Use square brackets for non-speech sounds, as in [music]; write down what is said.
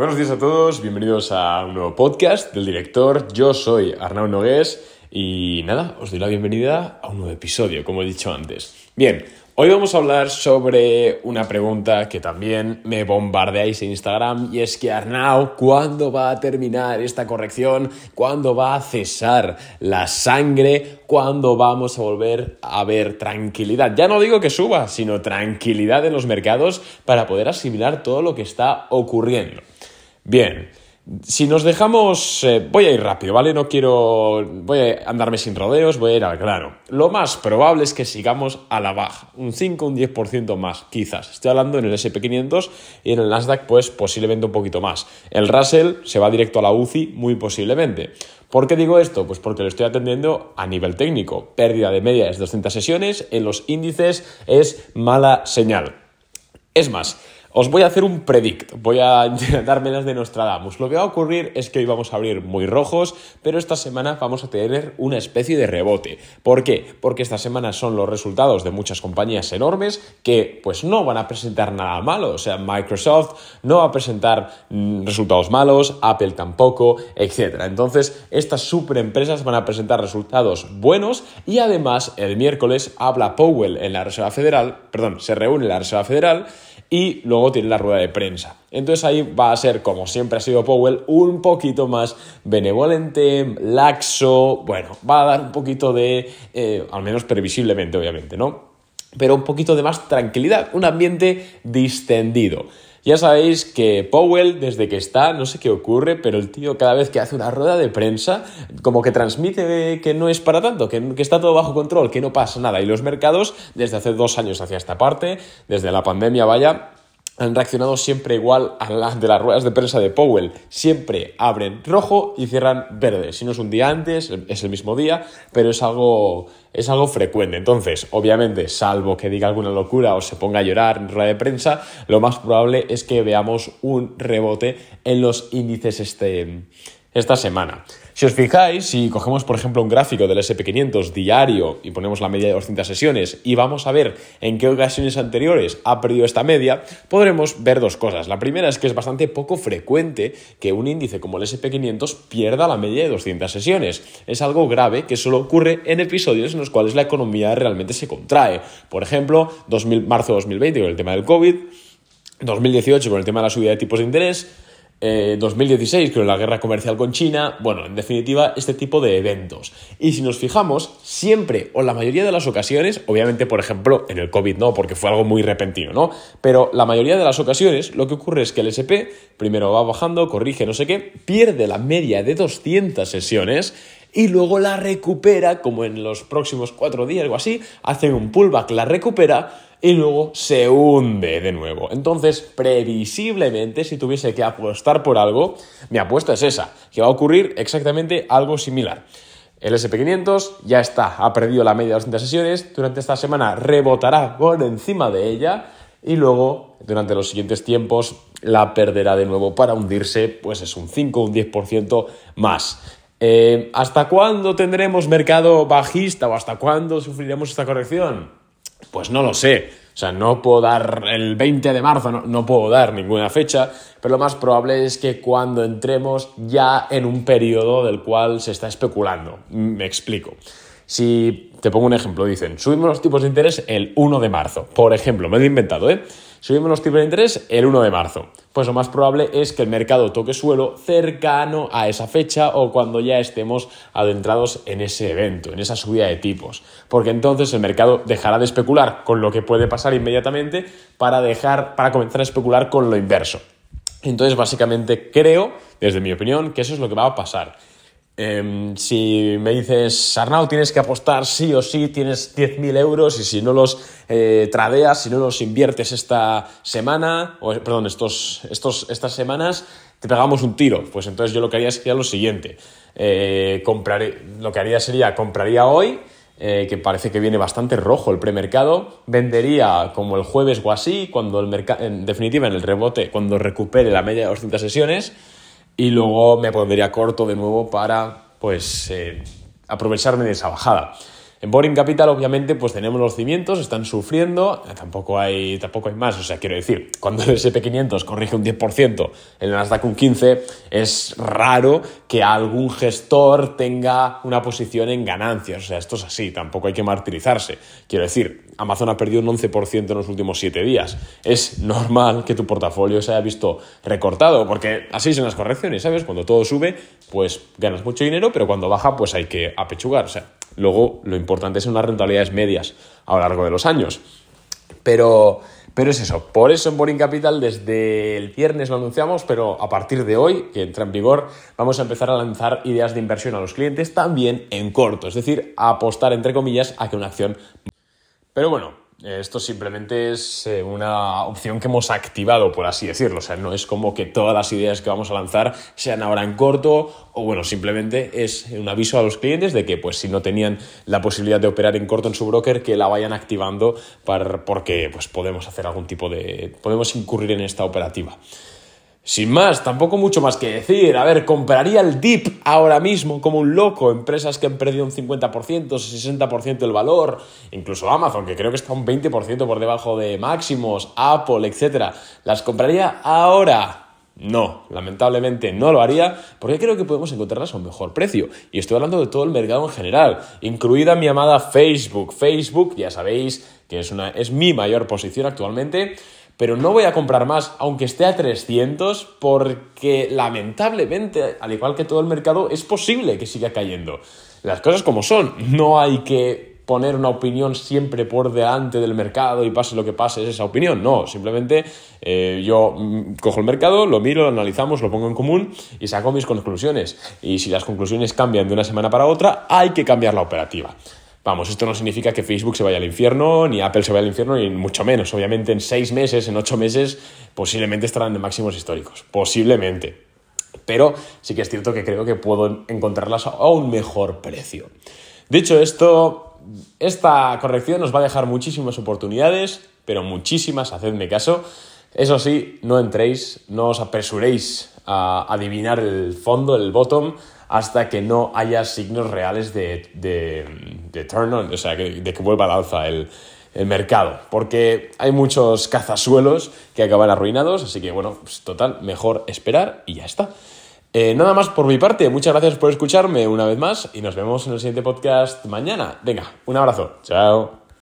Buenos días a todos, bienvenidos a un nuevo podcast del director. Yo soy Arnau Nogués y nada, os doy la bienvenida a un nuevo episodio, como he dicho antes. Bien, hoy vamos a hablar sobre una pregunta que también me bombardeáis en Instagram y es que Arnau, ¿cuándo va a terminar esta corrección? ¿Cuándo va a cesar la sangre? ¿Cuándo vamos a volver a ver tranquilidad? Ya no digo que suba, sino tranquilidad en los mercados para poder asimilar todo lo que está ocurriendo. Bien, si nos dejamos, eh, voy a ir rápido, ¿vale? No quiero, voy a andarme sin rodeos, voy a ir al grano. Lo más probable es que sigamos a la baja, un 5, un 10% más, quizás. Estoy hablando en el SP500 y en el Nasdaq, pues posiblemente un poquito más. El Russell se va directo a la UCI, muy posiblemente. ¿Por qué digo esto? Pues porque lo estoy atendiendo a nivel técnico. Pérdida de media es 200 sesiones, en los índices es mala señal. Es más, os voy a hacer un predict, voy a [laughs] darme las de Nostradamus. Lo que va a ocurrir es que hoy vamos a abrir muy rojos, pero esta semana vamos a tener una especie de rebote. ¿Por qué? Porque esta semana son los resultados de muchas compañías enormes que pues no van a presentar nada malo. O sea, Microsoft no va a presentar mm, resultados malos, Apple tampoco, etc. Entonces, estas superempresas van a presentar resultados buenos y además el miércoles habla Powell en la Reserva Federal, perdón, se reúne en la Reserva Federal y luego tiene la rueda de prensa. Entonces ahí va a ser, como siempre ha sido Powell, un poquito más benevolente, laxo, bueno, va a dar un poquito de, eh, al menos previsiblemente obviamente, ¿no? Pero un poquito de más tranquilidad, un ambiente distendido. Ya sabéis que Powell, desde que está, no sé qué ocurre, pero el tío cada vez que hace una rueda de prensa, como que transmite que no es para tanto, que, que, está todo bajo control, que no pasa nada. Y los mercados, desde hace dos años hacia esta parte, desde la pandemia, vaya, han reaccionado siempre igual a las de las ruedas de prensa de Powell. Siempre abren rojo y cierran verde. Si no es un día antes, es el mismo día, pero es algo, es algo frecuente. Entonces, obviamente, salvo que diga alguna locura o se ponga a llorar en rueda de prensa, lo más probable es que veamos un rebote en los índices este, esta semana. Si os fijáis, si cogemos por ejemplo un gráfico del SP500 diario y ponemos la media de 200 sesiones y vamos a ver en qué ocasiones anteriores ha perdido esta media, podremos ver dos cosas. La primera es que es bastante poco frecuente que un índice como el SP500 pierda la media de 200 sesiones. Es algo grave que solo ocurre en episodios en los cuales la economía realmente se contrae. Por ejemplo, 2000, marzo de 2020 con el tema del COVID, 2018 con el tema de la subida de tipos de interés, 2016 eh, con la guerra comercial con China, bueno, en definitiva, este tipo de eventos. Y si nos fijamos, siempre o la mayoría de las ocasiones, obviamente, por ejemplo, en el COVID no, porque fue algo muy repentino, ¿no? Pero la mayoría de las ocasiones lo que ocurre es que el SP primero va bajando, corrige no sé qué, pierde la media de 200 sesiones y luego la recupera, como en los próximos cuatro días o así, hacen un pullback, la recupera y luego se hunde de nuevo. Entonces, previsiblemente, si tuviese que apostar por algo, mi apuesta es esa, que va a ocurrir exactamente algo similar. El SP500 ya está, ha perdido la media de 200 sesiones, durante esta semana rebotará por encima de ella y luego, durante los siguientes tiempos, la perderá de nuevo para hundirse, pues es un 5 o un 10% más. Eh, ¿Hasta cuándo tendremos mercado bajista o hasta cuándo sufriremos esta corrección? Pues no lo sé. O sea, no puedo dar el 20 de marzo, no, puedo dar ninguna fecha, pero lo más probable es que cuando entremos ya en un periodo del cual se está especulando. Me explico. Si te pongo un ejemplo, dicen, subimos los tipos de interés el 1 de marzo. Por ejemplo, me lo he inventado, ¿eh? Subimos los tipos de interés el 1 de marzo. Pues lo más probable es que el mercado toque suelo cercano a esa fecha o cuando ya estemos adentrados en ese evento, en esa subida de tipos. Porque entonces el mercado dejará de especular con lo que puede pasar inmediatamente para dejar, para comenzar a especular con lo inverso. Entonces, básicamente creo, desde mi opinión, que eso es lo que va a pasar. Em, si me dices, Arnau, tienes que apostar sí o sí, tienes 10.000 euros y si no los eh, tradeas, si no los inviertes esta semana, o perdón, estos, estos, estas semanas, te pegamos un tiro. Pues entonces yo lo que haría sería lo siguiente. Eh, lo que haría sería, compraría hoy, eh, que parece que viene bastante rojo el premercado, vendería como el jueves o así, cuando el mercado, en definitiva en el rebote, cuando recupere la media de 200 sesiones, y luego me pondría corto de nuevo para pues eh, aprovecharme de esa bajada. En Boring Capital, obviamente, pues tenemos los cimientos, están sufriendo, tampoco hay, tampoco hay más. O sea, quiero decir, cuando el SP500 corrige un 10%, el Nasdaq un 15%, es raro que algún gestor tenga una posición en ganancias. O sea, esto es así, tampoco hay que martirizarse. Quiero decir, Amazon ha perdido un 11% en los últimos 7 días. Es normal que tu portafolio se haya visto recortado, porque así son las correcciones, ¿sabes? Cuando todo sube, pues ganas mucho dinero, pero cuando baja, pues hay que apechugar. O sea, luego lo importante son las rentabilidades medias a lo largo de los años. Pero, pero es eso, por eso en Boring Capital desde el viernes lo anunciamos, pero a partir de hoy, que entra en vigor, vamos a empezar a lanzar ideas de inversión a los clientes también en corto, es decir, a apostar entre comillas a que una acción... Pero bueno, esto simplemente es una opción que hemos activado, por así decirlo. O sea, no es como que todas las ideas que vamos a lanzar sean ahora en corto o bueno, simplemente es un aviso a los clientes de que pues si no tenían la posibilidad de operar en corto en su broker, que la vayan activando para, porque pues podemos hacer algún tipo de... podemos incurrir en esta operativa. Sin más, tampoco mucho más que decir. A ver, compraría el DIP ahora mismo como un loco. Empresas que han perdido un 50%, 60% del valor. Incluso Amazon, que creo que está un 20% por debajo de máximos. Apple, etc. ¿Las compraría ahora? No, lamentablemente no lo haría porque creo que podemos encontrarlas a un mejor precio. Y estoy hablando de todo el mercado en general, incluida mi amada Facebook. Facebook, ya sabéis que es, una, es mi mayor posición actualmente pero no voy a comprar más, aunque esté a 300, porque lamentablemente, al igual que todo el mercado, es posible que siga cayendo. Las cosas como son, no hay que poner una opinión siempre por delante del mercado y pase lo que pase, es esa opinión. No, simplemente eh, yo mm, cojo el mercado, lo miro, lo analizamos, lo pongo en común y saco mis conclusiones. Y si las conclusiones cambian de una semana para otra, hay que cambiar la operativa. Vamos, esto no significa que Facebook se vaya al infierno, ni Apple se vaya al infierno, ni mucho menos. Obviamente en seis meses, en ocho meses, posiblemente estarán en máximos históricos. Posiblemente. Pero sí que es cierto que creo que puedo encontrarlas a un mejor precio. Dicho esto, esta corrección nos va a dejar muchísimas oportunidades, pero muchísimas, hacedme caso. Eso sí, no entréis, no os apresuréis a adivinar el fondo, el bottom hasta que no haya signos reales de, de, turn on, o sea, de que vuelva al alza el, mercado, porque hay muchos cazasuelos que acaban arruinados, así que bueno, pues total, mejor esperar y ya está. Eh, nada más por mi parte, muchas gracias por escucharme una vez más y nos vemos en el siguiente podcast mañana. Venga, un abrazo, chao.